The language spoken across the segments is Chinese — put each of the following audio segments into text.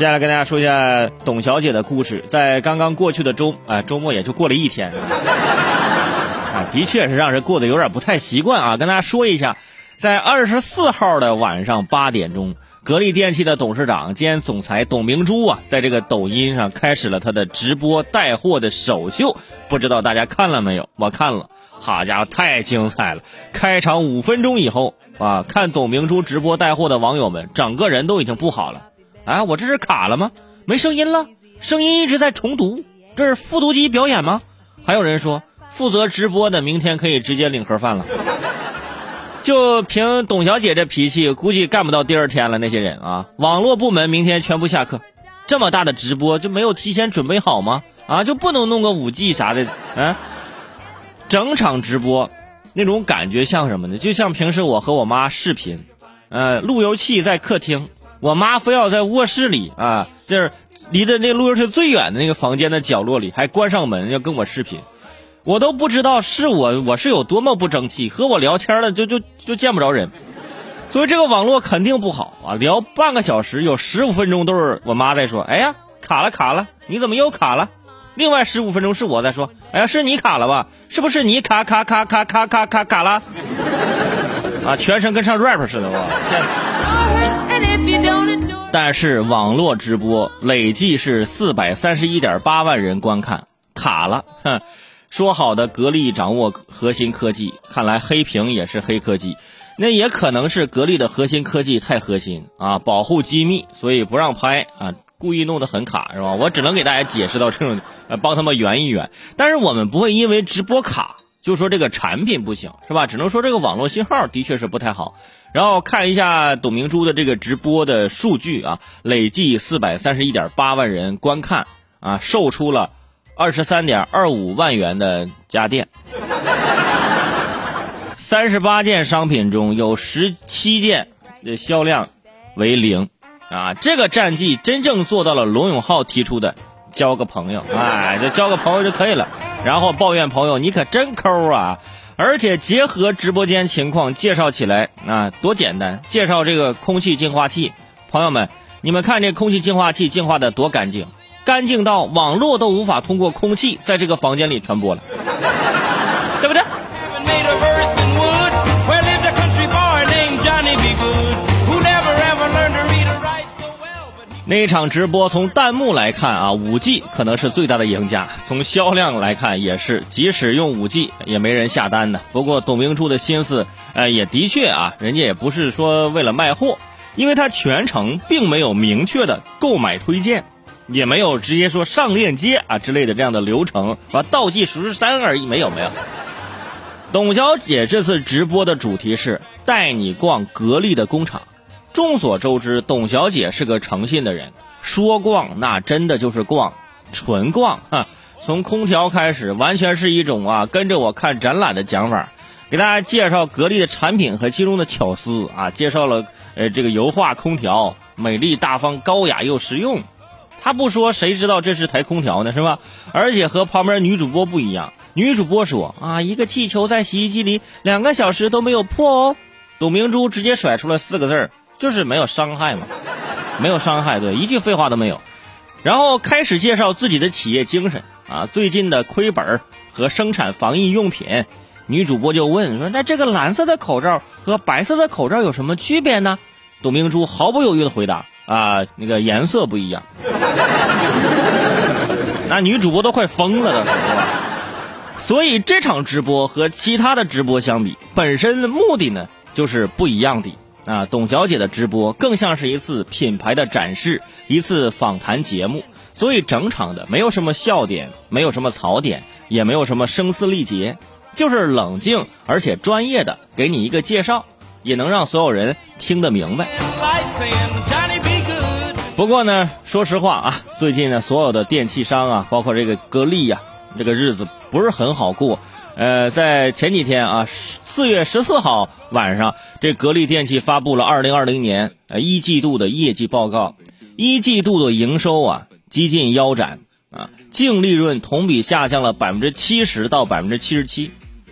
接下来跟大家说一下董小姐的故事。在刚刚过去的周啊周末也就过了一天，啊，的确是让人过得有点不太习惯啊。跟大家说一下，在二十四号的晚上八点钟，格力电器的董事长兼总裁董明珠啊，在这个抖音上开始了他的直播带货的首秀。不知道大家看了没有？我看了，好家伙，太精彩了！开场五分钟以后啊，看董明珠直播带货的网友们，整个人都已经不好了。啊，我这是卡了吗？没声音了，声音一直在重读，这是复读机表演吗？还有人说，负责直播的明天可以直接领盒饭了。就凭董小姐这脾气，估计干不到第二天了。那些人啊，网络部门明天全部下课。这么大的直播就没有提前准备好吗？啊，就不能弄个五 G 啥的？啊，整场直播那种感觉像什么呢？就像平时我和我妈视频，呃，路由器在客厅。我妈非要在卧室里啊，就是离着那路由器最远的那个房间的角落里，还关上门要跟我视频，我都不知道是我我是有多么不争气，和我聊天了就就就见不着人，所以这个网络肯定不好啊！聊半个小时有十五分钟都是我妈在说，哎呀卡了卡了，你怎么又卡了？另外十五分钟是我在说，哎呀是你卡了吧？是不是你卡卡卡卡卡卡卡卡了？啊，全程跟上 rap 似的我。但是网络直播累计是四百三十一点八万人观看，卡了。哼，说好的格力掌握核心科技，看来黑屏也是黑科技。那也可能是格力的核心科技太核心啊，保护机密，所以不让拍啊，故意弄得很卡，是吧？我只能给大家解释到这种，帮他们圆一圆。但是我们不会因为直播卡就说这个产品不行，是吧？只能说这个网络信号的确是不太好。然后看一下董明珠的这个直播的数据啊，累计四百三十一点八万人观看啊，售出了二十三点二五万元的家电，三十八件商品中有十七件的销量为零啊，这个战绩真正做到了罗永浩提出的交个朋友，哎，就交个朋友就可以了，然后抱怨朋友你可真抠啊。而且结合直播间情况介绍起来啊，多简单！介绍这个空气净化器，朋友们，你们看这空气净化器净化的多干净，干净到网络都无法通过空气在这个房间里传播了，那一场直播，从弹幕来看啊，五 G 可能是最大的赢家；从销量来看也是，即使用五 G 也没人下单的。不过董明珠的心思，呃，也的确啊，人家也不是说为了卖货，因为他全程并没有明确的购买推荐，也没有直接说上链接啊之类的这样的流程，啊，倒计时三而已，没有没有。董小姐这次直播的主题是带你逛格力的工厂。众所周知，董小姐是个诚信的人，说逛那真的就是逛，纯逛哈。从空调开始，完全是一种啊跟着我看展览的讲法，给大家介绍格力的产品和其中的巧思啊，介绍了呃这个油画空调，美丽大方、高雅又实用。他不说，谁知道这是台空调呢？是吧？而且和旁边女主播不一样，女主播说啊，一个气球在洗衣机里两个小时都没有破哦。董明珠直接甩出了四个字儿。就是没有伤害嘛，没有伤害，对，一句废话都没有。然后开始介绍自己的企业精神啊，最近的亏本和生产防疫用品。女主播就问说：“那这个蓝色的口罩和白色的口罩有什么区别呢？”董明珠毫不犹豫的回答：“啊，那个颜色不一样。”那女主播都快疯了，都？所以这场直播和其他的直播相比，本身的目的呢就是不一样的。啊，董小姐的直播更像是一次品牌的展示，一次访谈节目，所以整场的没有什么笑点，没有什么槽点，也没有什么声嘶力竭，就是冷静而且专业的给你一个介绍，也能让所有人听得明白。不过呢，说实话啊，最近呢，所有的电器商啊，包括这个格力呀，这个日子不是很好过。呃，在前几天啊，四月十四号晚上，这格力电器发布了二零二零年呃一季度的业绩报告，一季度的营收啊几近腰斩啊，净利润同比下降了百分之七十到百分之七十七。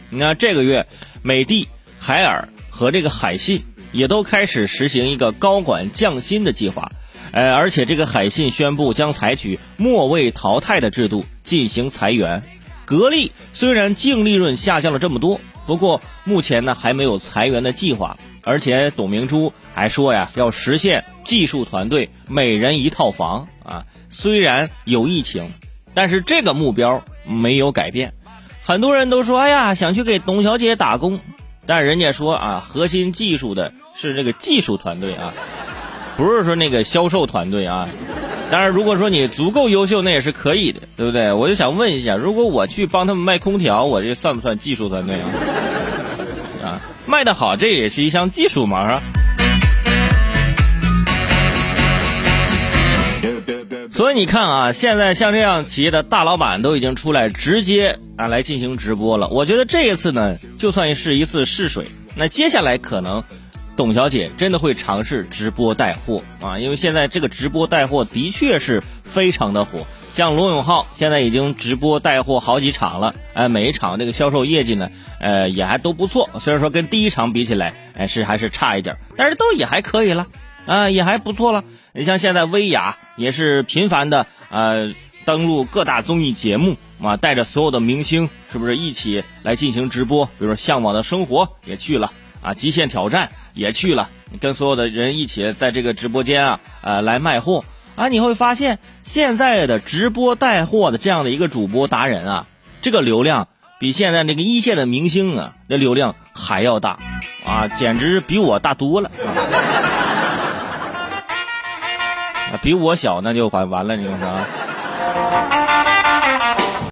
你看这个月，美的、海尔和这个海信也都开始实行一个高管降薪的计划，呃，而且这个海信宣布将采取末位淘汰的制度进行裁员。格力虽然净利润下降了这么多，不过目前呢还没有裁员的计划。而且董明珠还说呀，要实现技术团队每人一套房啊。虽然有疫情，但是这个目标没有改变。很多人都说，哎呀，想去给董小姐打工，但人家说啊，核心技术的是这个技术团队啊，不是说那个销售团队啊。当然，如果说你足够优秀，那也是可以的，对不对？我就想问一下，如果我去帮他们卖空调，我这算不算技术团队啊？啊，卖的好，这也是一项技术嘛，是吧？所以你看啊，现在像这样企业的大老板都已经出来直接啊来进行直播了。我觉得这一次呢，就算是一次试水。那接下来可能。董小姐真的会尝试直播带货啊？因为现在这个直播带货的确是非常的火，像罗永浩现在已经直播带货好几场了，哎，每一场这个销售业绩呢，呃，也还都不错。虽然说跟第一场比起来，哎，是还是差一点，但是都也还可以了，啊，也还不错了。你像现在薇娅也是频繁的呃登录各大综艺节目啊，带着所有的明星是不是一起来进行直播？比如说《向往的生活》也去了。啊，极限挑战也去了，跟所有的人一起在这个直播间啊，呃，来卖货啊，你会发现现在的直播带货的这样的一个主播达人啊，这个流量比现在那个一线的明星啊，那流量还要大啊，简直比我大多了 啊，比我小那就完完了，你说是吧？